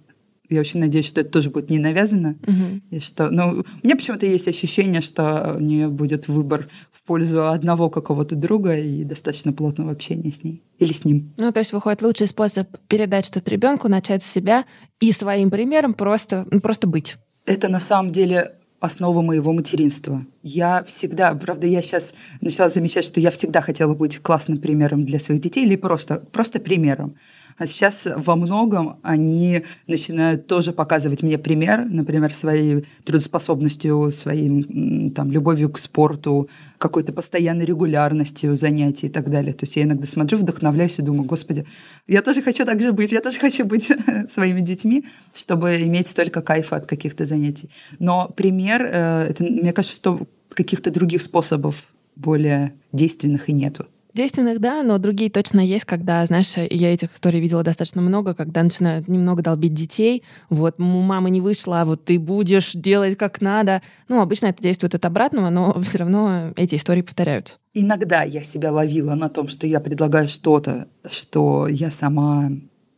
Я очень надеюсь, что это тоже будет не навязано. Угу. И что, ну, у меня почему-то есть ощущение, что у нее будет выбор в пользу одного какого-то друга и достаточно плотного общения с ней или с ним. Ну, то есть выходит лучший способ передать что-то ребенку, начать с себя и своим примером просто, ну, просто быть. Это на самом деле основа моего материнства. Я всегда, правда, я сейчас начала замечать, что я всегда хотела быть классным примером для своих детей или просто, просто примером. А сейчас во многом они начинают тоже показывать мне пример, например, своей трудоспособностью, своим там, любовью к спорту, какой-то постоянной регулярностью занятий и так далее. То есть я иногда смотрю, вдохновляюсь и думаю, господи, я тоже хочу так же быть, я тоже хочу быть [laughs] своими детьми, чтобы иметь столько кайфа от каких-то занятий. Но пример, э, это, мне кажется, что каких-то других способов более действенных и нету. Действенных, да, но другие точно есть, когда, знаешь, я этих историй видела достаточно много, когда начинают немного долбить детей, вот, мама не вышла, вот ты будешь делать как надо. Ну, обычно это действует от обратного, но [laughs] все равно эти истории повторяются. Иногда я себя ловила на том, что я предлагаю что-то, что я сама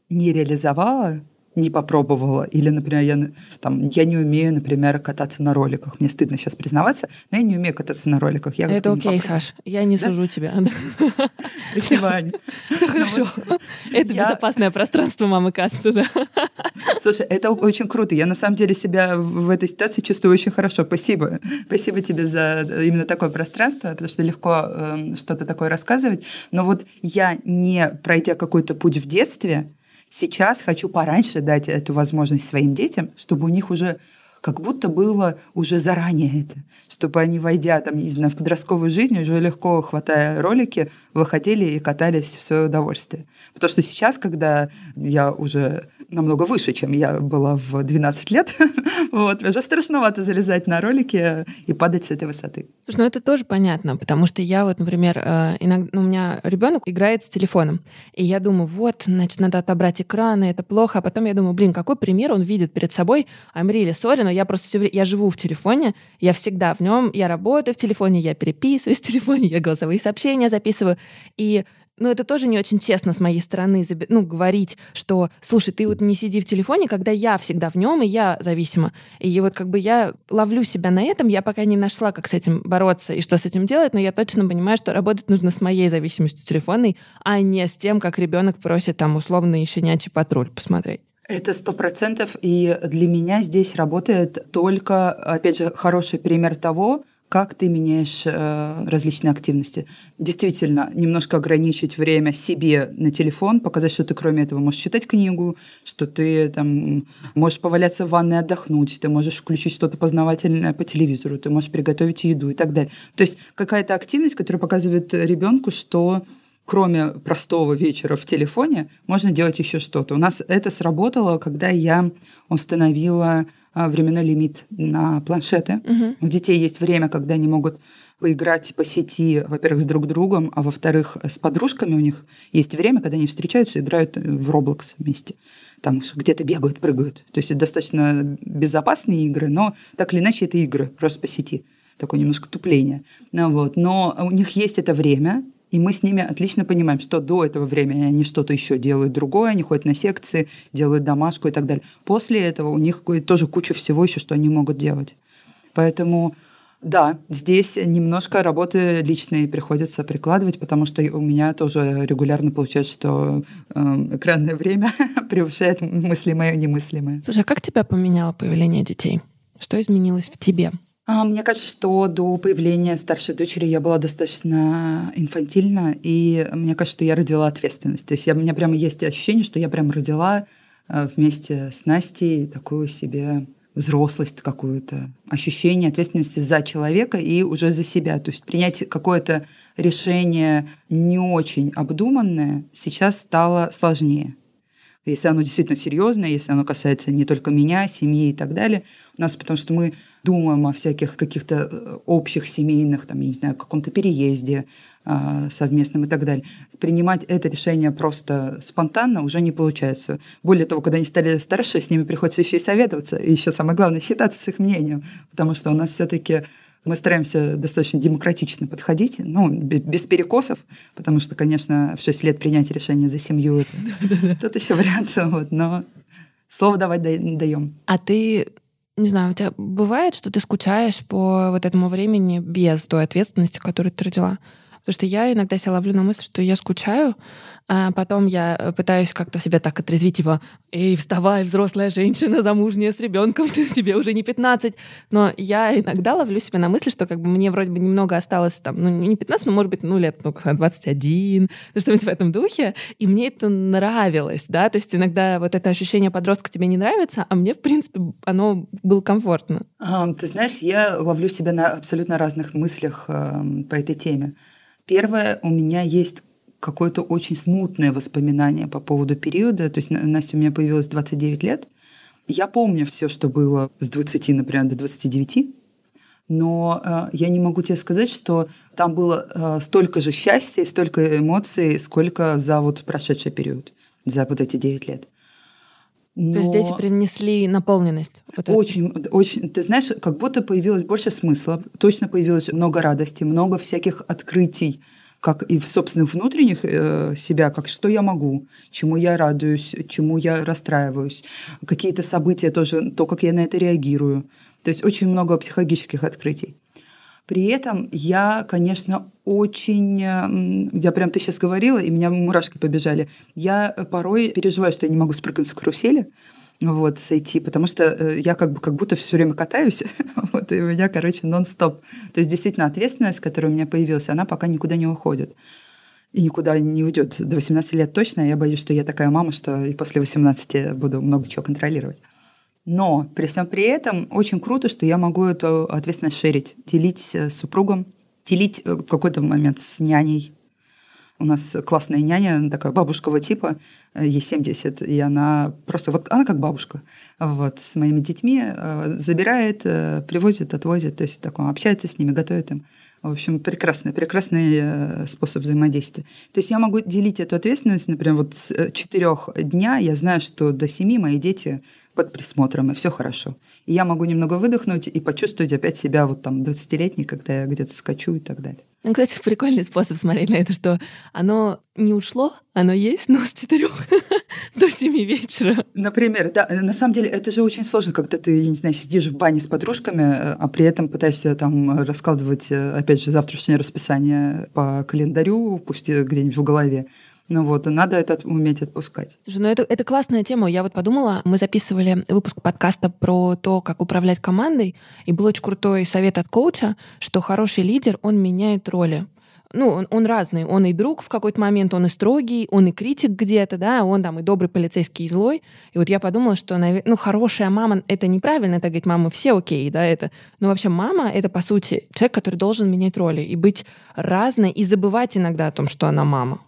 не реализовала, не попробовала. Или, например, я, там, я не умею, например, кататься на роликах. Мне стыдно сейчас признаваться, но я не умею кататься на роликах. Я Это окей, Саш. Я не да? сужу тебя. [laughs] Спасибо, Аня. Все хорошо. Это безопасное пространство мамы Касты, да. [laughs] Слушай, это очень круто. Я на самом деле себя в этой ситуации чувствую очень хорошо. Спасибо. Спасибо тебе за именно такое пространство, потому что легко э, что-то такое рассказывать. Но вот я, не пройдя какой-то путь в детстве, Сейчас хочу пораньше дать эту возможность своим детям, чтобы у них уже как будто было уже заранее это, чтобы они, войдя там, не знаю, в подростковую жизнь, уже легко хватая ролики, выходили и катались в свое удовольствие. Потому что сейчас, когда я уже намного выше, чем я была в 12 лет. [laughs] вот, уже страшновато залезать на ролики и падать с этой высоты. Слушай, ну это тоже понятно, потому что я вот, например, э, иногда ну, у меня ребенок играет с телефоном, и я думаю, вот, значит, надо отобрать экраны, это плохо, а потом я думаю, блин, какой пример он видит перед собой? Really sorry, но я просто все время, я живу в телефоне, я всегда в нем, я работаю в телефоне, я переписываюсь в телефоне, я голосовые сообщения записываю, и ну, это тоже не очень честно с моей стороны, ну, говорить, что, слушай, ты вот не сиди в телефоне, когда я всегда в нем, и я зависима. И вот как бы я ловлю себя на этом, я пока не нашла, как с этим бороться и что с этим делать, но я точно понимаю, что работать нужно с моей зависимостью телефонной, а не с тем, как ребенок просит там условно щенячий патруль посмотреть. Это сто процентов, и для меня здесь работает только, опять же, хороший пример того, как ты меняешь э, различные активности. Действительно, немножко ограничить время себе на телефон, показать, что ты кроме этого можешь читать книгу, что ты там можешь поваляться в ванной отдохнуть, ты можешь включить что-то познавательное по телевизору, ты можешь приготовить еду и так далее. То есть какая-то активность, которая показывает ребенку, что кроме простого вечера в телефоне, можно делать еще что-то. У нас это сработало, когда я установила временной лимит на планшеты. Угу. У детей есть время, когда они могут поиграть по сети, во-первых, с друг другом, а во-вторых, с подружками у них есть время, когда они встречаются и играют в Roblox вместе. Там где-то бегают, прыгают. То есть это достаточно безопасные игры, но так или иначе это игры просто по сети. Такое немножко тупление. Ну, вот. Но у них есть это время, и мы с ними отлично понимаем, что до этого времени они что-то еще делают другое, они ходят на секции, делают домашку и так далее. После этого у них тоже куча всего еще, что они могут делать. Поэтому да, здесь немножко работы личной приходится прикладывать, потому что у меня тоже регулярно получается, что э, экранное время [laughs] превышает мыслимое и немыслимое. Слушай, а как тебя поменяло появление детей? Что изменилось в тебе? А, мне кажется, что до появления старшей дочери я была достаточно инфантильна, и мне кажется, что я родила ответственность. То есть я, у меня прямо есть ощущение, что я прям родила э, вместе с Настей такую себе взрослость какую-то, ощущение ответственности за человека и уже за себя. То есть принять какое-то решение не очень обдуманное сейчас стало сложнее если оно действительно серьезное, если оно касается не только меня, семьи и так далее. У нас, потому что мы думаем о всяких каких-то э, общих семейных, там, я не знаю, каком-то переезде э, совместном и так далее. Принимать это решение просто спонтанно уже не получается. Более того, когда они стали старше, с ними приходится еще и советоваться, и еще самое главное, считаться с их мнением, потому что у нас все-таки мы стараемся достаточно демократично подходить, ну, без перекосов, потому что, конечно, в 6 лет принять решение за семью – тут [laughs] еще вариант, [laughs] вот, но слово давать даем. А ты не знаю, у тебя бывает, что ты скучаешь по вот этому времени без той ответственности, которую ты родила? Потому что я иногда себя ловлю на мысль, что я скучаю, а потом я пытаюсь как-то себя так отрезвить, типа, эй, вставай, взрослая женщина, замужняя с ребенком, [laughs] ты, тебе уже не 15. Но я иногда ловлю себя на мысли, что как бы мне вроде бы немного осталось там, ну не 15, но может быть, ну лет ну, 21, ну что-нибудь в этом духе. И мне это нравилось, да, то есть иногда вот это ощущение подростка тебе не нравится, а мне, в принципе, оно было комфортно. А, ты знаешь, я ловлю себя на абсолютно разных мыслях э, по этой теме. Первое, у меня есть какое-то очень смутное воспоминание по поводу периода. То есть Настя у меня появилась 29 лет. Я помню все, что было с 20, например, до 29. Но э, я не могу тебе сказать, что там было э, столько же счастья, столько эмоций, сколько за вот прошедший период, за вот эти 9 лет. Но... То есть дети принесли наполненность. Вот очень, это. очень. Ты знаешь, как будто появилось больше смысла, точно появилось много радости, много всяких открытий как и в собственных внутренних э, себя, как что я могу, чему я радуюсь, чему я расстраиваюсь, какие-то события тоже, то, как я на это реагирую. То есть очень много психологических открытий. При этом я, конечно, очень... Э, я прям, ты сейчас говорила, и меня мурашки побежали. Я порой переживаю, что я не могу спрыгнуть с карусели, вот, сойти, потому что э, я как бы как будто все время катаюсь, [laughs] вот, и у меня, короче, нон-стоп. То есть действительно ответственность, которая у меня появилась, она пока никуда не уходит. И никуда не уйдет. До 18 лет точно. Я боюсь, что я такая мама, что и после 18 буду много чего контролировать. Но при всем при этом очень круто, что я могу эту ответственность шерить, делить с супругом, делить э, в какой-то момент с няней, у нас классная няня, такая бабушкового типа, э, ей 70, и она просто вот, она как бабушка, вот, с моими детьми э, забирает, э, привозит, отвозит, то есть такой, общается с ними, готовит им. В общем, прекрасный, прекрасный способ взаимодействия. То есть я могу делить эту ответственность, например, вот с четырех дня я знаю, что до семи мои дети под присмотром, и все хорошо. И я могу немного выдохнуть и почувствовать опять себя вот там 20-летней, когда я где-то скачу и так далее. Ну, кстати, прикольный способ смотреть на это, что оно не ушло, оно есть, но с четырех [laughs] до семи вечера. Например, да, на самом деле это же очень сложно, когда ты, я не знаю, сидишь в бане с подружками, а при этом пытаешься там раскладывать, опять же, завтрашнее расписание по календарю, пусть где-нибудь в голове. Ну вот, и надо это уметь отпускать. Слушай, ну это, это классная тема. Я вот подумала, мы записывали выпуск подкаста про то, как управлять командой, и был очень крутой совет от коуча, что хороший лидер, он меняет роли ну, он, он разный. Он и друг в какой-то момент, он и строгий, он и критик где-то, да, он там и добрый полицейский, и злой. И вот я подумала, что, ну, хорошая мама — это неправильно, это говорить, мама, все окей, да, это. Но вообще мама — это, по сути, человек, который должен менять роли и быть разной, и забывать иногда о том, что она мама.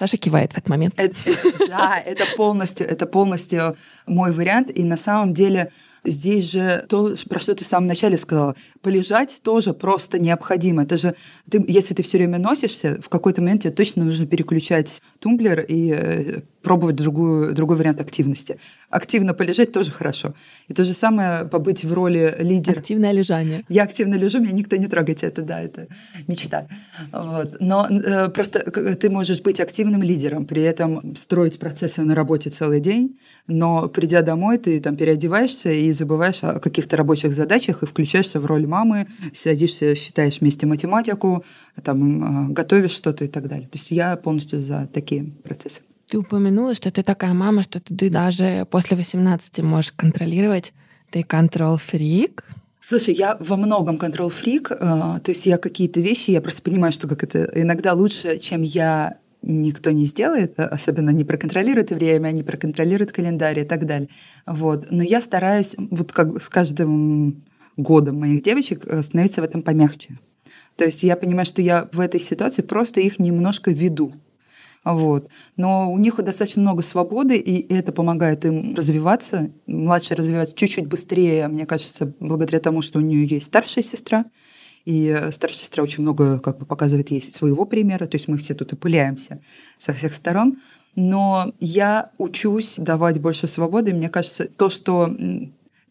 Саша кивает в этот момент. Это, [laughs] да, это полностью, это полностью мой вариант. И на самом деле Здесь же то, про что ты в самом начале сказала, полежать тоже просто необходимо. Это же, ты, если ты все время носишься, в какой-то момент тебе точно нужно переключать тумблер и э, пробовать другую, другой вариант активности. Активно полежать тоже хорошо. И то же самое побыть в роли лидера. Активное лежание. Я активно лежу, меня никто не трогает. Это, да, это мечта. Вот. Но э, просто ты можешь быть активным лидером, при этом строить процессы на работе целый день, но придя домой, ты там переодеваешься и забываешь о каких-то рабочих задачах и включаешься в роль мамы, садишься, считаешь вместе математику, там, э, готовишь что-то и так далее. То есть я полностью за такие процессы. Ты упомянула, что ты такая мама, что ты даже после 18 можешь контролировать. Ты контрол-фрик. Слушай, я во многом контрол-фрик. Э, то есть я какие-то вещи, я просто понимаю, что как это иногда лучше, чем я никто не сделает, э, особенно не проконтролирует время, не проконтролирует календарь и так далее. Вот. Но я стараюсь вот как с каждым годом моих девочек э, становиться в этом помягче. То есть я понимаю, что я в этой ситуации просто их немножко веду. Вот. Но у них достаточно много свободы, и это помогает им развиваться. Младшая развивается чуть-чуть быстрее, мне кажется, благодаря тому, что у нее есть старшая сестра. И старшая сестра очень много как бы показывает ей своего примера. То есть мы все тут опыляемся со всех сторон. Но я учусь давать больше свободы. И мне кажется, то, что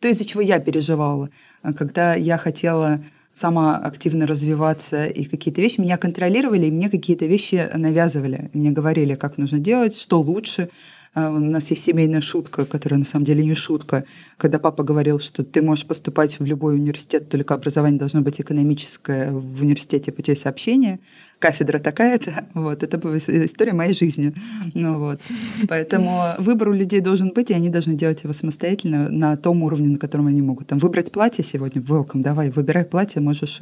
то, из-за чего я переживала, когда я хотела сама активно развиваться, и какие-то вещи меня контролировали, и мне какие-то вещи навязывали. Мне говорили, как нужно делать, что лучше. А, у нас есть семейная шутка, которая на самом деле не шутка, когда папа говорил, что ты можешь поступать в любой университет, только образование должно быть экономическое в университете путей сообщения. Кафедра такая-то. [laughs] Вот, это история моей жизни. Ну, вот. Поэтому выбор у людей должен быть, и они должны делать его самостоятельно на том уровне, на котором они могут. Там, выбрать платье сегодня, welcome, давай, выбирай платье, можешь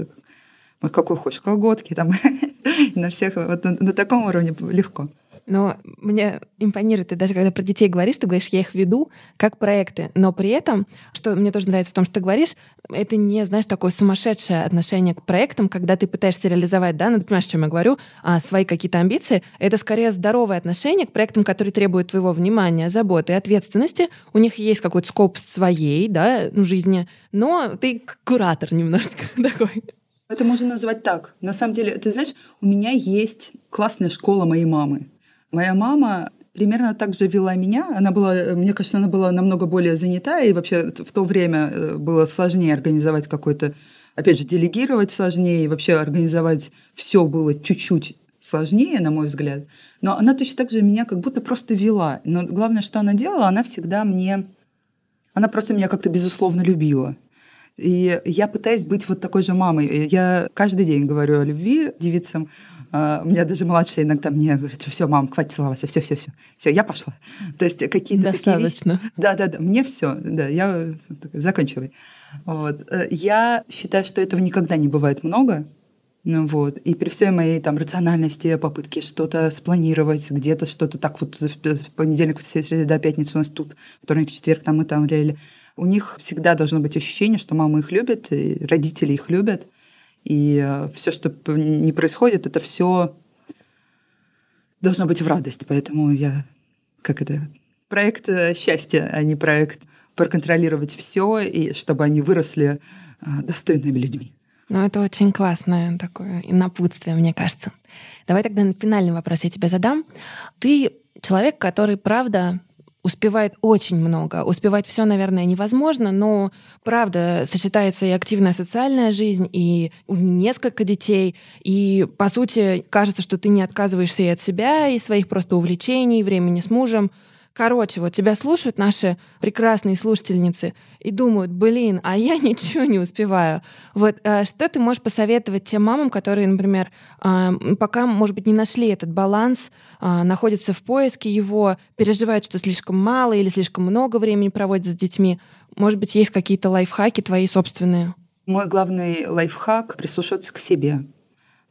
какой хочешь, колготки там, [laughs] на всех, вот на таком уровне легко. Но мне импонирует, ты даже когда про детей говоришь, ты говоришь, я их веду как проекты. Но при этом, что мне тоже нравится в том, что ты говоришь, это не, знаешь, такое сумасшедшее отношение к проектам, когда ты пытаешься реализовать, да, ну ты понимаешь, о чем я говорю, а, свои какие-то амбиции. Это скорее здоровое отношение к проектам, которые требуют твоего внимания, заботы ответственности. У них есть какой-то скоп своей, да, ну, жизни, но ты куратор немножечко [laughs] такой. Это можно назвать так. На самом деле, ты знаешь, у меня есть классная школа моей мамы. Моя мама примерно так же вела меня. Она была, мне кажется, она была намного более занята, и вообще в то время э, было сложнее организовать какой-то, опять же, делегировать сложнее, и вообще организовать все было чуть-чуть сложнее, на мой взгляд. Но она точно так же меня как будто просто вела. Но главное, что она делала, она всегда мне... Она просто меня как-то безусловно любила. И я пытаюсь быть вот такой же мамой. Я каждый день говорю о любви девицам, у меня даже младшая иногда мне говорит, все, мам, хватит целоваться, все, все, все, все, я пошла. То есть какие-то Достаточно. Такие вещи, да, да, да, мне все, да, я заканчивай. Вот. Э, я считаю, что этого никогда не бывает много, ну вот. И при всей моей там рациональности, попытке что-то спланировать, где-то что-то так вот в понедельник, в среда, пятницу у нас тут, вторник, четверг, там мы там, ля у них всегда должно быть ощущение, что мама их любит, и родители их любят. И э, все, что не происходит, это все должно быть в радость. Поэтому я, как это, проект э, счастья, а не проект проконтролировать все, и чтобы они выросли э, достойными людьми. Ну, это очень классное такое напутствие, мне кажется. Давай тогда финальный вопрос я тебе задам. Ты человек, который, правда, успевает очень много. Успевать все, наверное, невозможно, но правда сочетается и активная социальная жизнь, и несколько детей, и по сути кажется, что ты не отказываешься и от себя, и своих просто увлечений, времени с мужем. Короче, вот тебя слушают наши прекрасные слушательницы и думают, блин, а я [laughs] ничего не успеваю. Вот э, что ты можешь посоветовать тем мамам, которые, например, э, пока, может быть, не нашли этот баланс, э, находятся в поиске его, переживают, что слишком мало или слишком много времени проводят с детьми. Может быть, есть какие-то лайфхаки твои собственные? Мой главный лайфхак — прислушаться к себе.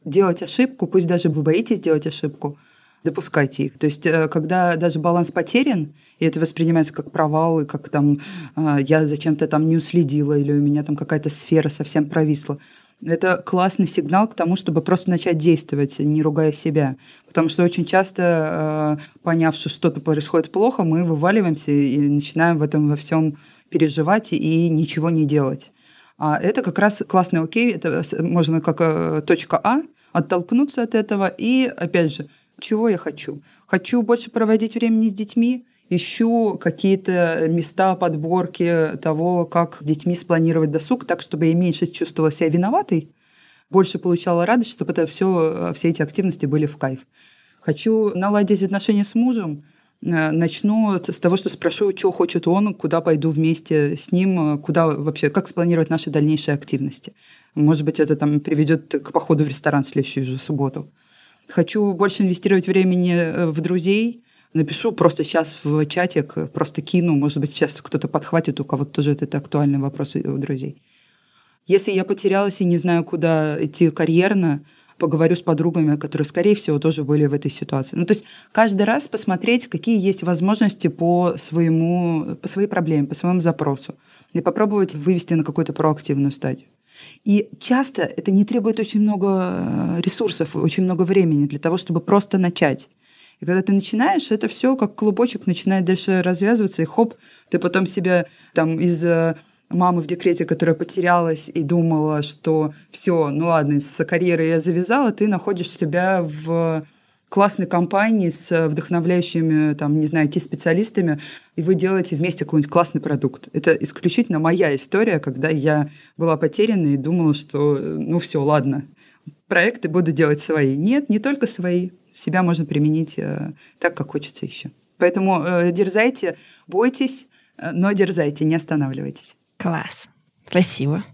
Делать ошибку, пусть даже вы боитесь делать ошибку, допускайте их. То есть, э, когда даже баланс потерян, и это воспринимается как провал, и как там э, я зачем-то там не уследила, или у меня там какая-то сфера совсем провисла, это классный сигнал к тому, чтобы просто начать действовать, не ругая себя. Потому что очень часто, э, поняв, что что-то происходит плохо, мы вываливаемся и начинаем в этом во всем переживать и ничего не делать. А это как раз классный окей, это можно как точка А, оттолкнуться от этого и, опять же, чего я хочу? Хочу больше проводить времени с детьми, ищу какие-то места подборки того, как с детьми спланировать досуг, так, чтобы я меньше чувствовала себя виноватой, больше получала радость, чтобы это все, все эти активности были в кайф. Хочу наладить отношения с мужем, э, начну с того, что спрошу, что хочет он, куда пойду вместе с ним, куда вообще, как спланировать наши дальнейшие активности. Может быть, это там приведет к походу в ресторан в следующую же субботу. Хочу больше инвестировать времени э, в друзей. Напишу просто сейчас в чатик, просто кину. Может быть, сейчас кто-то подхватит, у кого-то тоже это актуальный вопрос у друзей. Если я потерялась и не знаю, куда идти карьерно, поговорю с подругами, которые, скорее всего, тоже были в этой ситуации. Ну, то есть каждый раз посмотреть, какие есть возможности по, своему, по своей проблеме, по своему запросу, и попробовать вывести на какую-то проактивную стадию. И часто это не требует очень много э, ресурсов, очень много времени для того, чтобы просто начать. И когда ты начинаешь, это все как клубочек начинает дальше развязываться, и хоп, ты потом себя там из э, мамы в декрете, которая потерялась и думала, что все, ну ладно, с карьерой я завязала, ты находишь себя в классной компании с вдохновляющими, там, не знаю, IT-специалистами, и вы делаете вместе какой-нибудь классный продукт. Это исключительно моя история, когда я была потеряна и думала, что ну все, ладно, проекты буду делать свои. Нет, не только свои. Себя можно применить э, так, как хочется еще. Поэтому э, дерзайте, бойтесь, э, но дерзайте, не останавливайтесь. Класс. Спасибо.